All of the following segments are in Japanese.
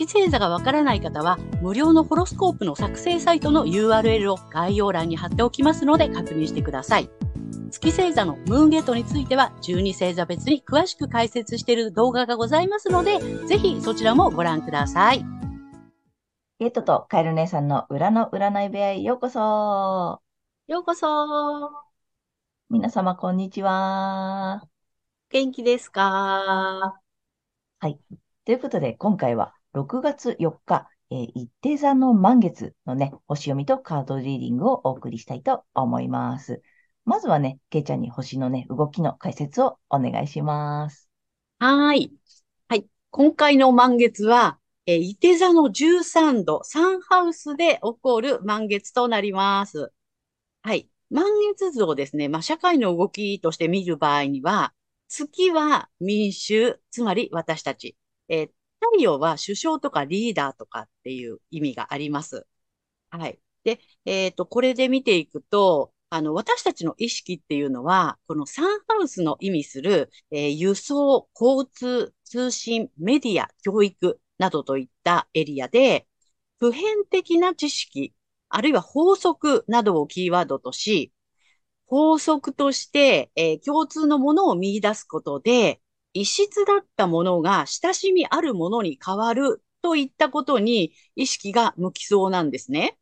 月星座がわからない方は、無料のホロスコープの作成サイトの URL を概要欄に貼っておきますので確認してください。月星座のムーンゲートについては、12星座別に詳しく解説している動画がございますので、ぜひそちらもご覧ください。ゲートとカエル姉さんの裏の占い部屋へようこそ。ようこそ。皆様、こんにちは。元気ですか？はい。ということで、今回は6月4日、えー、一定座の満月のね、星読みとカードリーディングをお送りしたいと思います。まずはね、けいちゃんに星のね、動きの解説をお願いします。はい。はい。今回の満月は、えー、伊手座の13度、サンハウスで起こる満月となります。はい。満月図をですね、まあ、社会の動きとして見る場合には、月は民衆、つまり私たち。えー、太陽は首相とかリーダーとかっていう意味があります。はい。で、えっ、ー、と、これで見ていくと、あの、私たちの意識っていうのは、このサンハウスの意味する、えー、輸送、交通、通信、メディア、教育などといったエリアで、普遍的な知識、あるいは法則などをキーワードとし、法則として、えー、共通のものを見出すことで、異質だったものが親しみあるものに変わるといったことに意識が向きそうなんですね。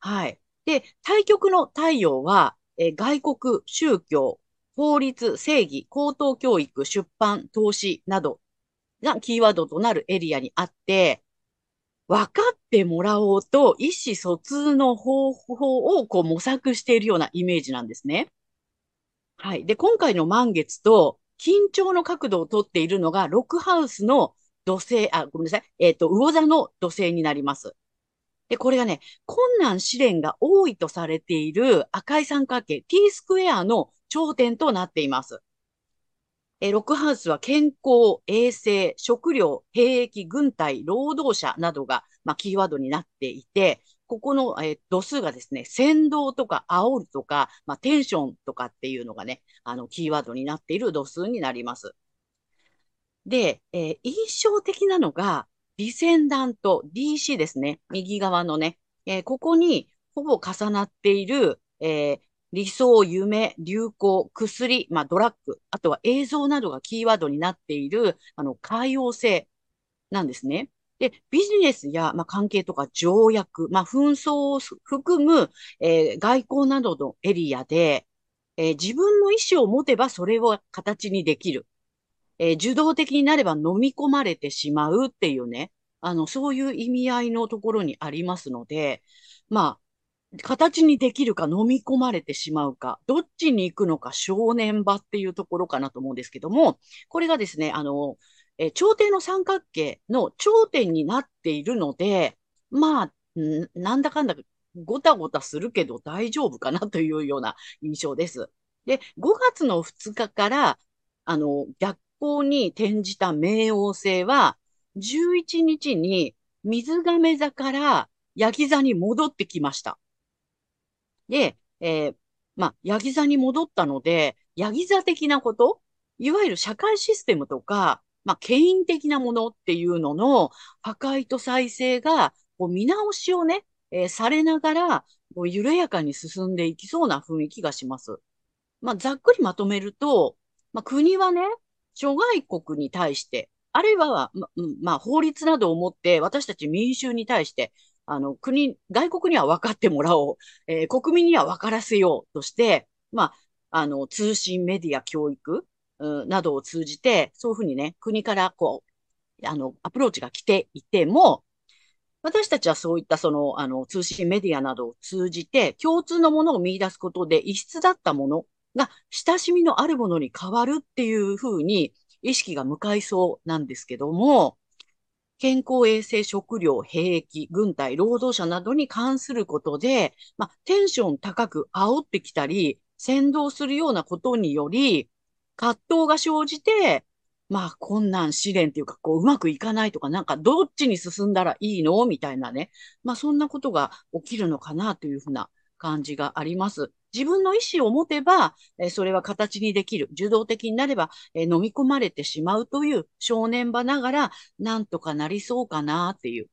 はい。で、対極の太陽は、え外国、宗教、法律、正義、高等教育、出版、投資などがキーワードとなるエリアにあって、分かってもらおうと意思疎通の方法をこう模索しているようなイメージなんですね。はい。で、今回の満月と緊張の角度をとっているのが、ロックハウスの土星、あ、ごめんなさい。えっ、ー、と、魚座の土星になります。で、これがね、困難試練が多いとされている赤い三角形 T スクエアの頂点となっています。えロックハウスは健康、衛生、食料、兵役、軍隊、労働者などが、まあ、キーワードになっていて、ここの、えー、度数がですね、先導とか煽るとか、まあ、テンションとかっていうのがね、あの、キーワードになっている度数になります。で、えー、印象的なのが、ディセンダント DC ですね。右側のね、えー、ここにほぼ重なっている、え、理想、夢、流行、薬、まあ、ドラッグ、あとは映像などがキーワードになっている、あの、海洋性なんですね。で、ビジネスや、まあ、関係とか条約、まあ、紛争を含む、えー、外交などのエリアで、えー、自分の意思を持てばそれを形にできる。えー、受動的になれば飲み込まれてしまうっていうね、あの、そういう意味合いのところにありますので、まあ、形にできるか飲み込まれてしまうか、どっちに行くのか正念場っていうところかなと思うんですけども、これがですね、あの、えー、頂点の三角形の頂点になっているので、まあ、なんだかんだごたごたするけど大丈夫かなというような印象です。で、5月の2日から、あの、逆光に転じた冥王星は、11日に水亀座からヤギ座に戻ってきました。で、えー、まあ、ヤギ座に戻ったので、ヤギ座的なこと、いわゆる社会システムとか、まあ、権威的なものっていうのの破壊と再生が、こう見直しをね、えー、されながら、こう緩やかに進んでいきそうな雰囲気がします。まあ、ざっくりまとめると、まあ、国はね、諸外国に対して、あるいは、ま、まあ、法律などをもって私たち民衆に対して、あの、国、外国には分かってもらおう、えー、国民には分からせようとして、まあ、あの、通信、メディア、教育、などを通じて、そういうふうにね、国からこう、あの、アプローチが来ていても、私たちはそういったその、あの、通信メディアなどを通じて、共通のものを見出すことで、異質だったものが、親しみのあるものに変わるっていうふうに、意識が向かいそうなんですけども、健康衛生、食料、兵役、軍隊、労働者などに関することで、まあ、テンション高く煽ってきたり、先導するようなことにより、葛藤が生じて、まあ、困難試練っていうか、こう、うまくいかないとか、なんか、どっちに進んだらいいの？みたいなね。まあ、そんなことが起きるのかなというふうな感じがあります。自分の意思を持てば、えそれは形にできる。受動的になれば、え飲み込まれてしまうという正念場ながら、なんとかなりそうかなっていう。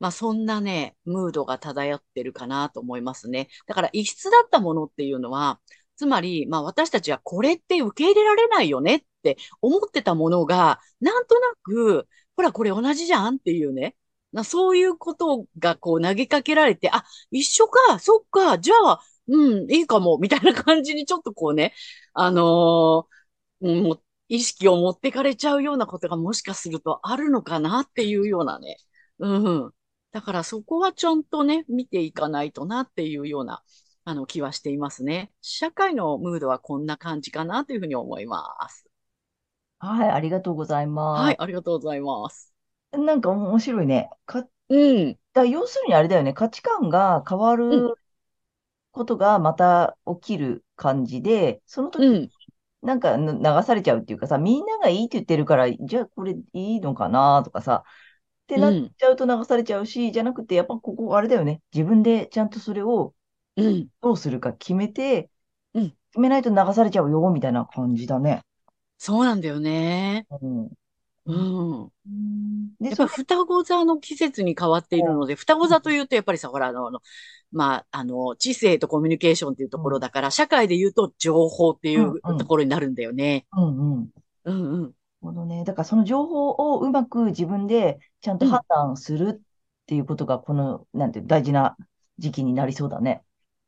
まあそんなね、ムードが漂ってるかなと思いますね。だから異質だったものっていうのは、つまり、まあ私たちはこれって受け入れられないよねって思ってたものが、なんとなく、ほらこれ同じじゃんっていうね。そういうことがこう投げかけられて、あ、一緒か、そっか、じゃあ、うん、いいかも、みたいな感じにちょっとこうね、あのー、もう意識を持ってかれちゃうようなことがもしかするとあるのかなっていうようなね。うん。だからそこはちゃんとね、見ていかないとなっていうような、あの気はしていますね。社会のムードはこんな感じかなというふうに思います。はい、ありがとうございます。はい、ありがとうございます。なんか面白いね。か、うん。だ要するにあれだよね。価値観が変わることがまた起きる感じで、その時になんか流されちゃうっていうかさ、みんながいいって言ってるから、じゃあこれいいのかなとかさ、ってなっちゃうと流されちゃうし、じゃなくて、やっぱここあれだよね。自分でちゃんとそれをどうするか決めて、うん。決めないと流されちゃうよ、みたいな感じだね。そうなんだよね。うん。うん。で、やっぱ双子座の季節に変わっているので、双子座というと、やっぱりさ、ほら、あの、まあ、あの、知性とコミュニケーションっていうところだから、社会で言うと情報っていうところになるんだよね。うんうん。うんうん。ほどね。だからその情報をうまく自分でちゃんと判断するっていうことが、この、なんて大事な時期になりそうだね。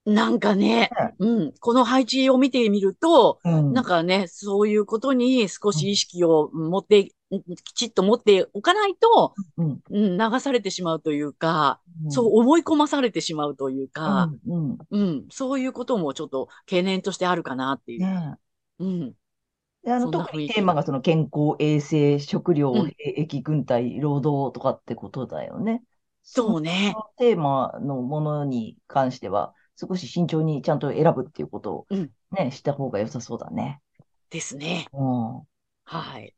なんかね、うん、この配置を見てみると、うん、なんかね、そういうことに少し意識を持って、うん、きちっと持っておかないと、うん、流されてしまうというか、そう思い込まされてしまうというか、うんそういうこともちょっと懸念としてあるかなっていう。ね、うん。あの特にテーマがその健康、衛生、食料、兵役、軍隊、労働とかってことだよね。そうね。テーマのものに関しては、少し慎重にちゃんと選ぶっていうことをね、うん、した方が良さそうだね。ですね。うん。はい。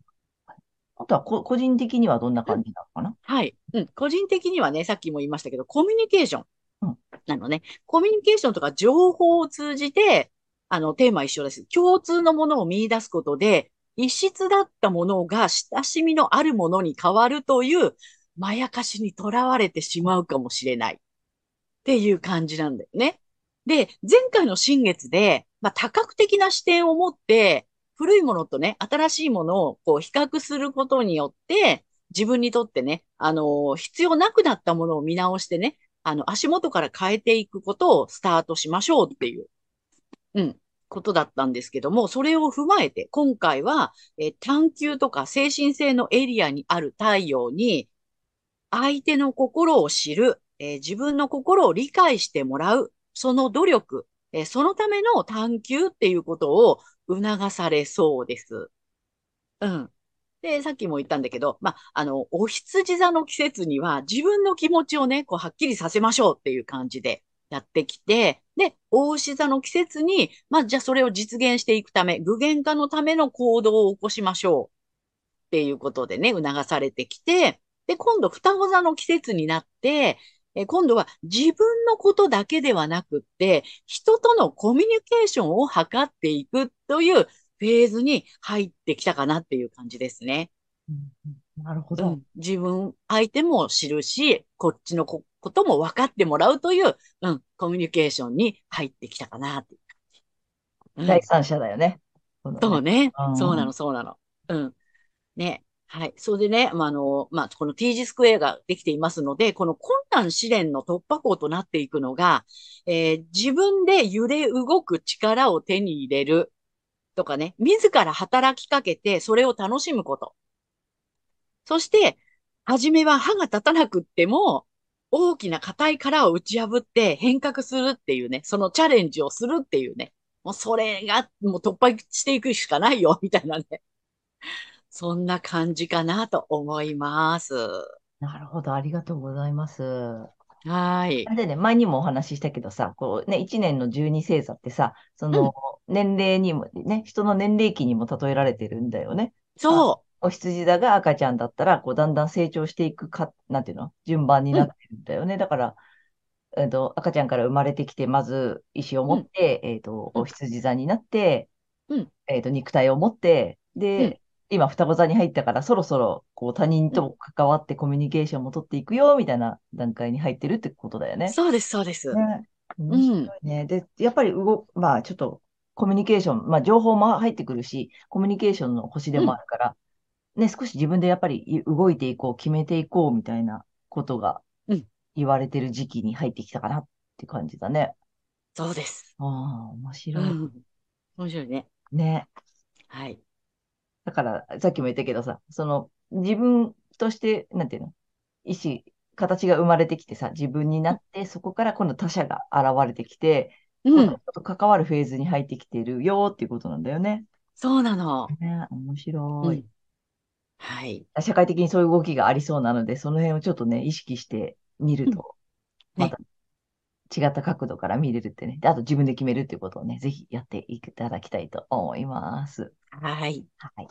あとはこ、個人的にはどんな感じなのかな、はい。うん。個人的にはね、さっきも言いましたけど、コミュニケーション。うん。なのね。コミュニケーションとか情報を通じて、あの、テーマ一緒です。共通のものを見出すことで、異質だったものが親しみのあるものに変わるという、まやかしにとらわれてしまうかもしれない。っていう感じなんだよね。で、前回の新月で、まあ、多角的な視点を持って、古いものとね、新しいものをこう比較することによって、自分にとってね、あのー、必要なくなったものを見直してね、あの、足元から変えていくことをスタートしましょうっていう、うん、ことだったんですけども、それを踏まえて、今回は、え探求とか精神性のエリアにある太陽に、相手の心を知る、えー、自分の心を理解してもらう、その努力、えそのための探求っていうことを促されそうです。うん。で、さっきも言ったんだけど、まあ、の、お羊座の季節には自分の気持ちをね、こう、はっきりさせましょうっていう感じでやってきて、で、大牛座の季節に、ま、じゃあそれを実現していくため、具現化のための行動を起こしましょうっていうことでね、促されてきて、で、今度、双子座の季節になって、え今度は自分のことだけではなくって、人とのコミュニケーションを図っていくというフェーズに入ってきたかなっていう感じですね。うん、なるほど、うん、自分、相手も知るし、こっちのことも分かってもらうという、うん、コミュニケーションに入ってきたかなっていう感じ。うん、第三者だよね。そうね。そうなの、そうなの。うん。ね。はい。それでね、まあ、あの、まあ、この T 字スクエアができていますので、この困難試練の突破口となっていくのが、えー、自分で揺れ動く力を手に入れるとかね、自ら働きかけてそれを楽しむこと。そして、初めは歯が立たなくっても、大きな硬い殻を打ち破って変革するっていうね、そのチャレンジをするっていうね、もうそれがもう突破していくしかないよ、みたいなね。そんな感じかなと思います。なるほど。ありがとうございます。はい。でね、前にもお話ししたけどさ、こうね、1年の十二星座ってさ、その、うん、年齢にも、ね、人の年齢期にも例えられてるんだよね。あ、そお羊座が赤ちゃんだったら、こう、だんだん成長していくか、なんていうの順番にう。うん、なってるんだよね。だから、えっと、赤ちゃんから生まれてきて、まず意思をうん、持って、えっと、おうん、羊座になって、うん、えっと、肉体を持って、うん、で、今、双子座に入ったから、そろそろ、こう、他人うん。と関わってコミュニケーションも取っていくよ、みたいな段階に入ってるってことだよね。そうです、そうです。ね。面うん。で、やっぱり動、まあ、ちょっと、コミュニケーション、まあ、情報も入ってくるし、コミュニケーションの星でうん、もあるから、ね、少し自分でやっぱりい動いていこう、決めていこう、みたいなことがうん。言われてる時期に入ってきたかなって感じだね。そうです。ああ、面白い。うん。面白いね。ね。から、さっきも言ったけどさ、その、自分として、なんていうの、意思、形が生まれてきてさ、自分になって、そこから今度他者が現れてきて、うん。人と関わるフェーズに入ってきてるよっていうことなんだよね。そうなの。ね、面白い。うん。はい。社会的にそういう動きがありそうなので、その辺をちょっとね、意識してみるうん。と、またね。違った角度から見れるってね。で、あと自分で決めるっていうことをね、ぜひやっていただきたいと思います。はい。はい。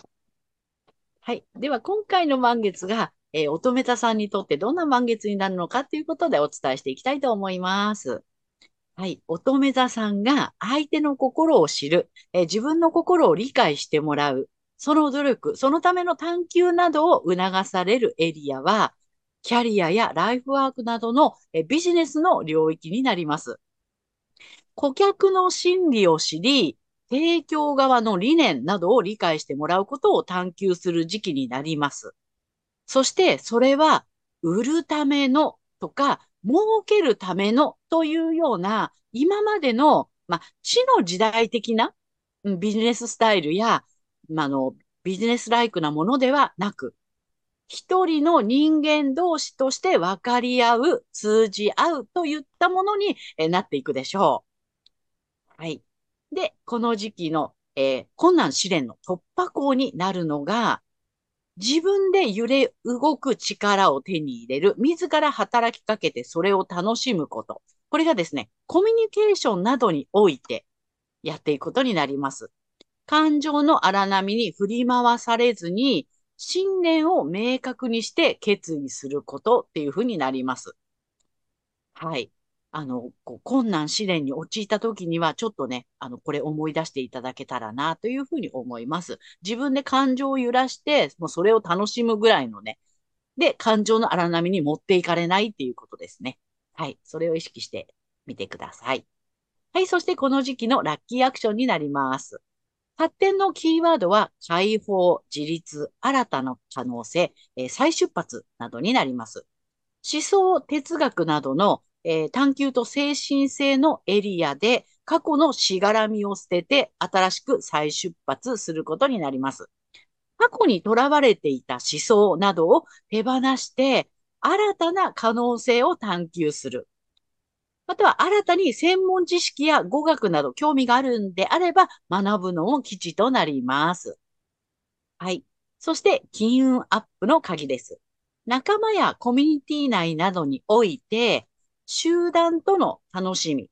はい。では、今回の満月が、えー乙女座さんにとってどんな満月になるのかということでお伝えしていきたいと思います。はい。乙女座さんが相手の心を知る、えー自分の心を理解してもらう、その努力、そのための探求などを促されるエリアは、キャリアやライフワークなどの、えービジネスの領域になります。顧客の心理を知り、提供側の理念などを理解してもらうことを探求する時期になります。そしてそれは売るためのとか儲けるためのというような今までの、まあ、知の時代的なビジネススタイルや、ま、あのビジネスライクなものではなく、一人の人間同士として分かり合う、通じ合うといったものになっていくでしょう。はい。で、この時期の、えー、困難試練の突破口になるのが、自分で揺れ動く力を手に入れる、自ら働きかけてそれを楽しむこと。これがですね、コミュニケーションなどにおいてやっていくことになります。感情の荒波に振り回されずに、信念を明確にして決意することっていうふうになります。はい。あの、こう困難試練に陥った時には、ちょっとね、あの、これ思い出していただけたらな、というふうに思います。自分で感情を揺らして、もうそれを楽しむぐらいのね、で、感情の荒波に持っていかれないっていうことですね。はい。それを意識してみてください。はい。そしてこの時期のラッキーアクションになります。発展のキーワードは、解放、自立、新たな可能性、えー再出発などになります。思想、哲学などの、えー探求と精神性のエリアで過去のしがらみを捨てて新しく再出発することになります。過去にとらわれていた思想などを手放して新たな可能性を探求する。または新たに専門知識や語学など興味があるんであれば学ぶのも基地となります。はい。そして、金運アップの鍵です。仲間やコミュニティ内などにおいて、集団との楽しみ、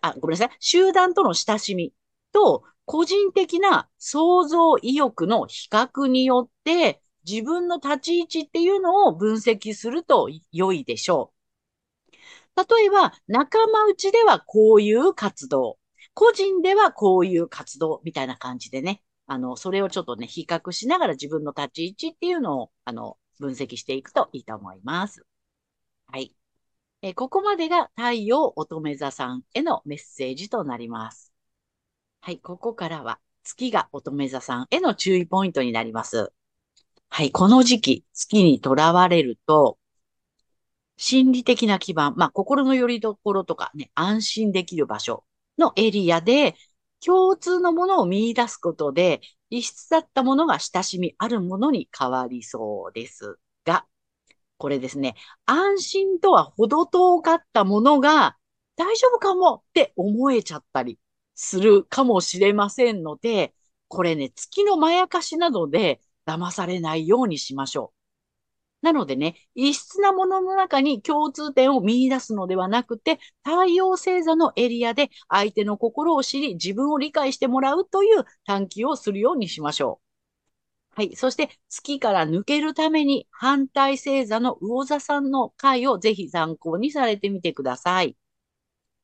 あ、ごめんなさい、集団との親しみと、個人的な創造意欲の比較によって、自分の立ち位置っていうのを分析すると良いでしょう。例えば、仲間内ではこういう活動、個人ではこういう活動みたいな感じでね、あの、それをちょっとね、比較しながら自分の立ち位置っていうのを、あの、分析していくといいと思います。はい。えここまでが太陽乙女座さんへのメッセージとなります。はい。ここからは月が乙女座さんへの注意ポイントになります。はい。この時期、月にとらわれると、心理的な基盤、まあ、心の拠り所とかね、安心できる場所のエリアで、共通のものを見出すことで、異質だったものが親しみあるものに変わりそうです、これですね、安心とは程遠かったものが大丈夫かもって思えちゃったりするかもしれませんので、これね、月のまやかしなどで騙されないようにしましょう。なのでね、異質なものの中に共通点を見出すのではなくて、太陽星座のエリアで相手の心を知り、自分を理解してもらうという探求をするようにしましょう。はい。そして、月から抜けるために、反対星座の魚座さんの回をぜひ参考にされてみてください。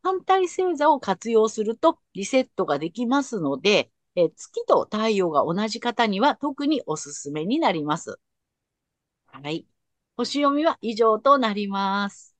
反対星座を活用するとリセットができますので、え月と太陽が同じ方には特におすすめになります。はい。星読みは以上となります。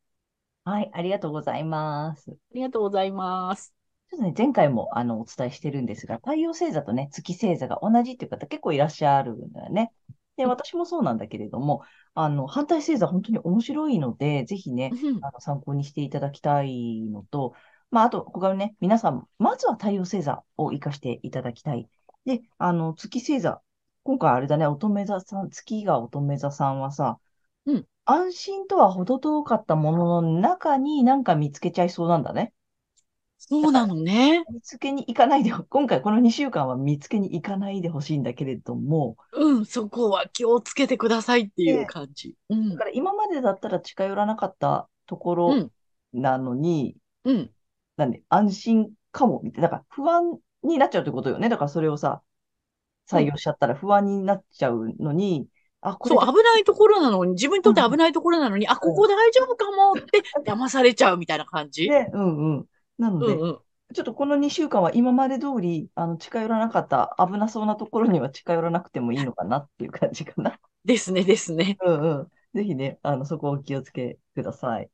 はい、ありがとうございます。ありがとうございます。ちょっとね、前回もあのお伝えしてるんですが、太陽星座とね、月星座が同じっていう方結構いらっしゃるんだよね。で、私もそうなんだけれども、あの、反対星座本当に面白いので、ぜひね、あの参考にしていただきたいのと、まあ、あと、ここからね、皆さん、まずは太陽星座を活かしていただきたい。で、あの、月星座。今回あれだね、乙女座さん、月が乙女座さんはさ、うん。安心とは程遠かったものの中になんか見つけちゃいそうなんだね。そうなのね。見つけに行かないで、今回この2週間は見つけに行かないでほしいんだけれども。うん、そこは気をつけてくださいっていう感じ。うん、だから今までだったら近寄らなかったところなのに、うん。なんで、安心かも、みたいな。だから不安になっちゃうってことよね。だからそれをさ、採用しちゃったら不安になっちゃうのに、あ、これ。そう、危ないところなのに、自分にとって危ないところなのに、うん、あ、ここ大丈夫かもって騙されちゃうみたいな感じ。ね、うんうん。なので、うんうん、ちょっとこの2週間は今まで通り、あの、近寄らなかった危なそうなところには近寄らなくてもいいのかなっていう感じかな。ですね、ですね。うんうん。ぜひね、あの、そこをお気をつけください。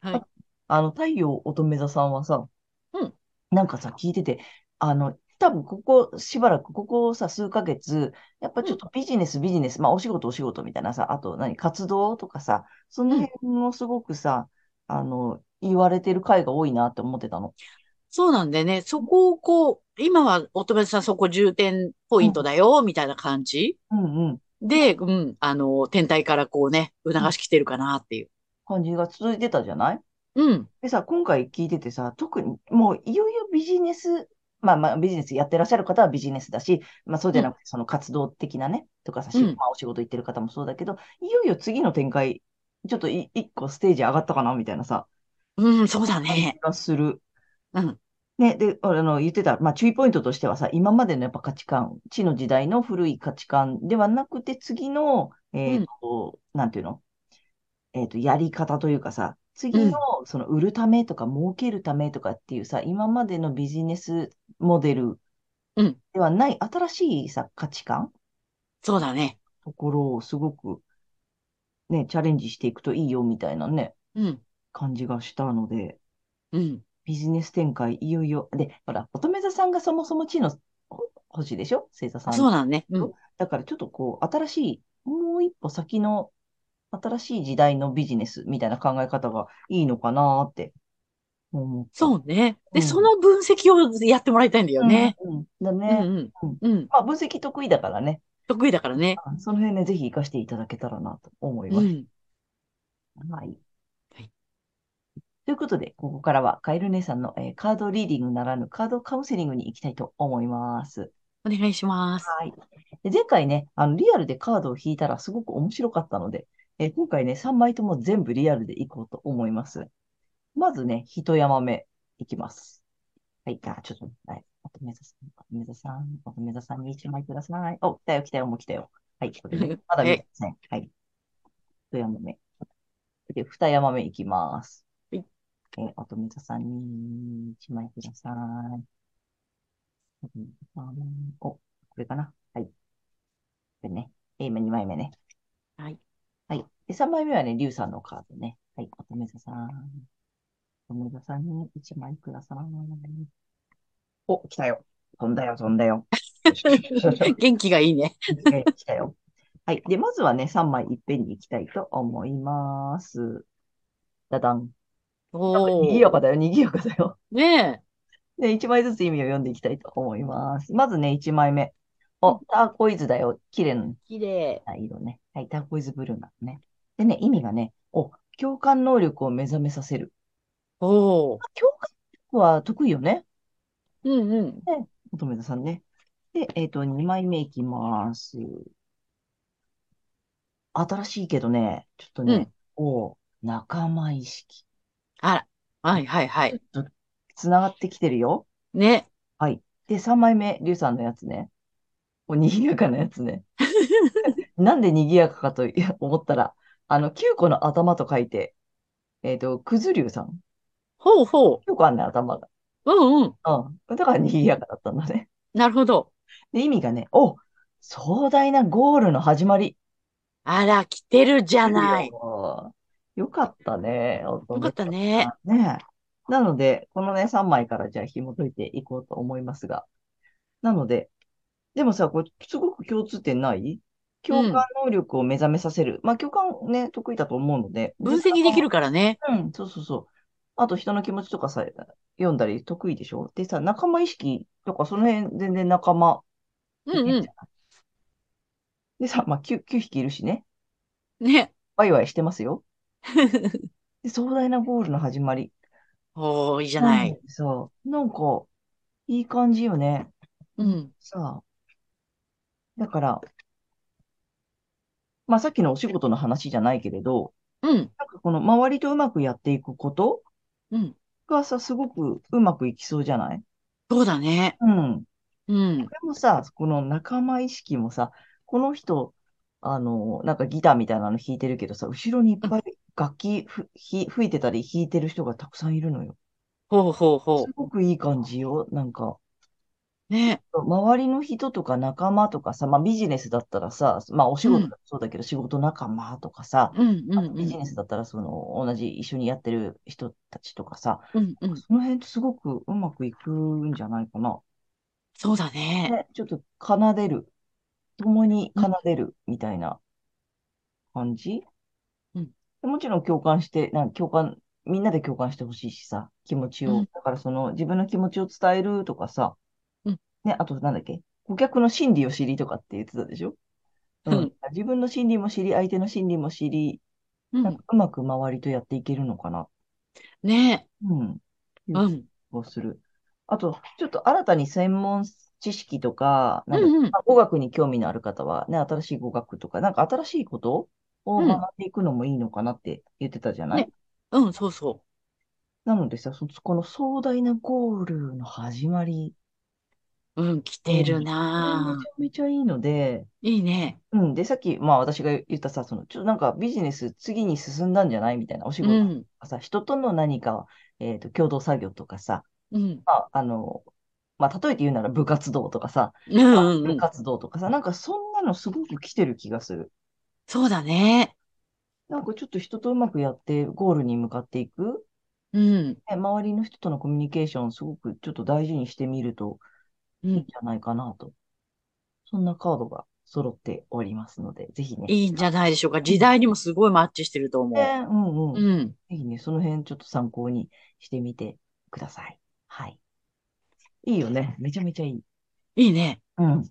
はい。あの、太陽乙女座さんはさ、うん。なんかさ、聞いてて、あの、多分ここしばらく、ここさ、数ヶ月、やっぱちょっとビジネス、ビジネス、まあお仕事、お仕事みたいなさ、あと何、活動とかさ、その辺もすごくさ、あの、言われてる回が多いなって思ってたの。そうなんでね、そこをこう、今は乙女さんそこ重点ポイントだよ、みたいな感じ、うんうん、で、うん、あの、天体からこうね、促しきてるかなっていう。感じが続いてたじゃない？うん。でさ、今回聞いててさ、特にもういよいよビジネス、まあまあビジネスやってらっしゃる方はビジネスだし、まあそうじゃなくてその活動的なね、とかさ、うん、まあお仕事行ってる方もそうだけど、いよいよ次の展開、ちょっと一個ステージ上がったかなみたいなさ。うん、そうだね。がする。うん。ね、で、あの、言ってた、まあ、注意ポイントとしてはさ、今までのやっぱ価値観、地の時代の古い価値観ではなくて、次の、えっ、ー、と、うん、なんていうの？えっ、ー、と、やり方というかさ、次の、その、売るためとか、儲けるためとかっていうさ、今までのビジネスモデルではない、新しいさ、価値観？そうだね。ところをすごく、ね、チャレンジしていくといいよ、みたいなね、うん。感じがしたので、うん。ビジネス展開、いよいよ。で、ほら、乙女座さんがそもそも地の星でしょ？星座さん。そうなんね。うん。だからちょっとこう、新しい、もう一歩先の新しい時代のビジネスみたいな考え方がいいのかなって。そうね。で、うん、その分析をやってもらいたいんだよね。うん、うん、だね。うん、うん。まあ、分析得意だからね。得意だからね。その辺ね、ぜひ活かしていただけたらなと思います。はい。ということで、ここからはカエル姉さんの、えー、カードリーディングならぬカードカウンセリングに行きたいと思います。お願いします。はい。で前回ね、あの、リアルでカードを引いたらすごく面白かったので、えー、今回ね、3枚とも全部リアルで行こうと思います。まずね、一山目いきます。はい、じゃあ、ちょっと、はい。乙女座さん、乙女座さん、乙女座さんに1枚ください。お、来たよ、来たよ、もう来たよ。はい、これね、まだ見てません。はい。一山目。で、二山目いきます。えー、乙女座さんに1枚ください。お、これかなはい。これね。えー、今2枚目ね。はい。はい。で、3枚目はね、リュウさんのカードね。はい。乙女座さん。乙女座さんに1枚ください。お、来たよ。飛んだよ、飛んだよ。元気がいいね。来たよ。はい。で、まずはね、3枚いっぺんに行きたいと思います。だだん。お賑やかだよ、賑やかだよ。ねえ。で、1枚ずつ意味を読んでいきたいと思います。まずね、1枚目。お、ターコイズだよ。綺麗な。綺麗な色ね。はい、ターコイズブルーなのね。でね、意味がね、お、共感能力を目覚めさせる。お共感力は得意よね。うんうん。ね、乙女座さんね。で、えっ、ー、と、2枚目いきます。新しいけどね、ちょっとねうん、お仲間意識。あら。はいはいはい。ちょっと、つながってきてるよ。ね。はい。で、3枚目、リュウさんのやつね。お、賑やかなやつね。なんで賑やかかといや思ったら、あの、9個の頭と書いて、えっと、くずりゅうさん。ほうほ9個あんねん、頭が。う。うんうん。うん。だから賑やかだったんだね。なるほど。で、意味がね、お、壮大なゴールの始まり。あら、来てるじゃない。よよかったね。よかったね。ねえ。なので、このね、3枚からじゃあ紐解いていこうと思いますが。なので、でもさ、これ、すごく共通点ない？共感能力を目覚めさせる。まあ、共感ね、得意だと思うので。分析できるからね。うん、そうそうそう。あと、人の気持ちとかさ、読んだり得意でしょ？でさ、仲間意識とか、その辺全然仲間。うんうん。でさ、まあ、9, 9匹いるしね。ね。ワイワイしてますよ。で壮大なゴールの始まり。おー、いいじゃない。うんそう。なんか、いい感じよね。うん。さあ。だから、まあさっきのお仕事の話じゃないけれど、うん。なんかこの周りとうまくやっていくことうん。がさ、すごくうまくいきそうじゃない？そうだね。うん。うん。これもさ、この仲間意識もさ、この人、あの、なんかギターみたいなの弾いてるけどさ、後ろにいっぱい楽器ふひ吹いてたり弾いてる人がたくさんいるのよ。ほうほうほすごくいい感じよ。なんか、う。ね。周りの人とか仲間とかさ、まあビジネスだったらさ、まあお仕事だとそうだけど、仕事仲間とかさ、うんうんうん。あとビジネスだったらその同じ一緒にやってる人たちとかさ、うんうん。その辺ってすごくうまくいくんじゃないかな。そうだね。ね、ちょっと奏でる。共に奏でるみたいな感じ？うんでもちろん共感して、なんか共感、みんなで共感してほしいしさ、気持ちを。うんだからその自分の気持ちを伝えるとかさ、うんね、あとなんだっけ、顧客の心理を知りとかって言ってたでしょ？うんうん自分の心理も知り、相手の心理も知り、うん。なんかうまく周りとやっていけるのかな？ね。うん。うん。をする。あと、ちょっと新たに専門知識とか、なんかうんうん。まあ語学に興味のある方はね、新しい語学とか、なんか新しいことをうん学んでいくのもいいのかなって言ってたじゃない、ねうん、そうそなのでさ、そこの壮大なゴールの始まり、う。うん、来てるなめちゃめちゃいいので、ぁ。いいね。うん。で、さっき、まあ私が言ったさ、その、ちょっとなんかビジネス次に進んだんじゃないみたいな、お仕事とうん。かさ、人との何か、えっと、共同作業とかさ、うん。まあ、あの、まあ、例えて言うなら部活動とかさ、うんうんうん。部活動とかさ、なんかそんなのすごく来てる気がする。そうだね。なんかちょっと人とうまくやってゴールに向かっていく。うん。ね周りの人とのコミュニケーションすごくちょっと大事にしてみるとうん。いいんじゃないかなと。そんなカードが揃っておりますので、ぜひね。いいんじゃないでしょうか。時代にもすごいマッチしてると思ねうんうん。う。うん。ぜひね、その辺ちょっと参考にしてみてください。はい。いいよね。めちゃめちゃいい。いいね。うん。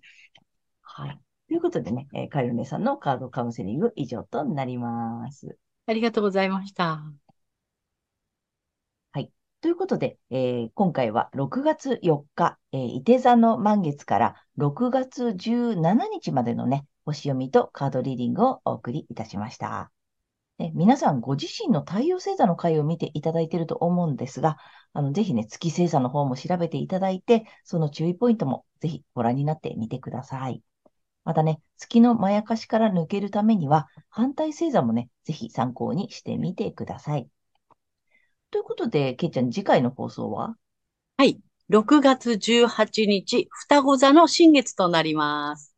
はい。ということでね、えーカエル姉さんのカードカウンセリング以上となります。ありがとうございました。ということで、えー今回は6月4日、えー、伊手座の満月から6月17日までのね、星読みとカードリーディングをお送りいたしました。で皆さんご自身の太陽星座の回を見ていただいていると思うんですが、あのぜひね、月星座の方も調べていただいて、その注意ポイントもぜひご覧になってみてください。またね、月のまやかしから抜けるためには、反対星座もね、ぜひ参考にしてみてください。ということで、けいちゃん、次回の放送は？はい。6月18日、双子座の新月となります。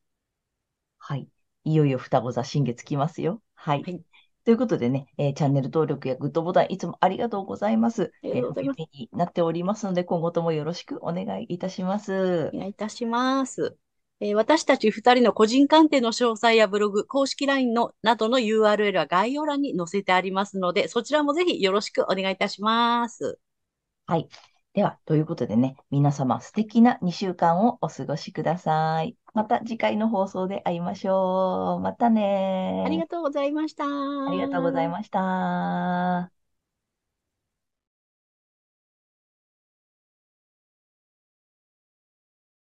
はい。いよいよ双子座新月来ますよ。はい。はいということでね、えーチャンネル登録やグッドボタンいつもありがとうございます。ありがとうございますえー励みになっておりますので、今後ともよろしくお願いいたしますお。願いいたします。えー私たち二人の個人鑑定の詳細やブログ、公式 LINE のなどの URL は概要欄に載せてありますので、そちらもぜひよろしくお願いいたします。はい。では、ということでね、皆様素敵な2週間をお過ごしください。また次回の放送で会いましょう。またねありがとうございました。ありがとうございました。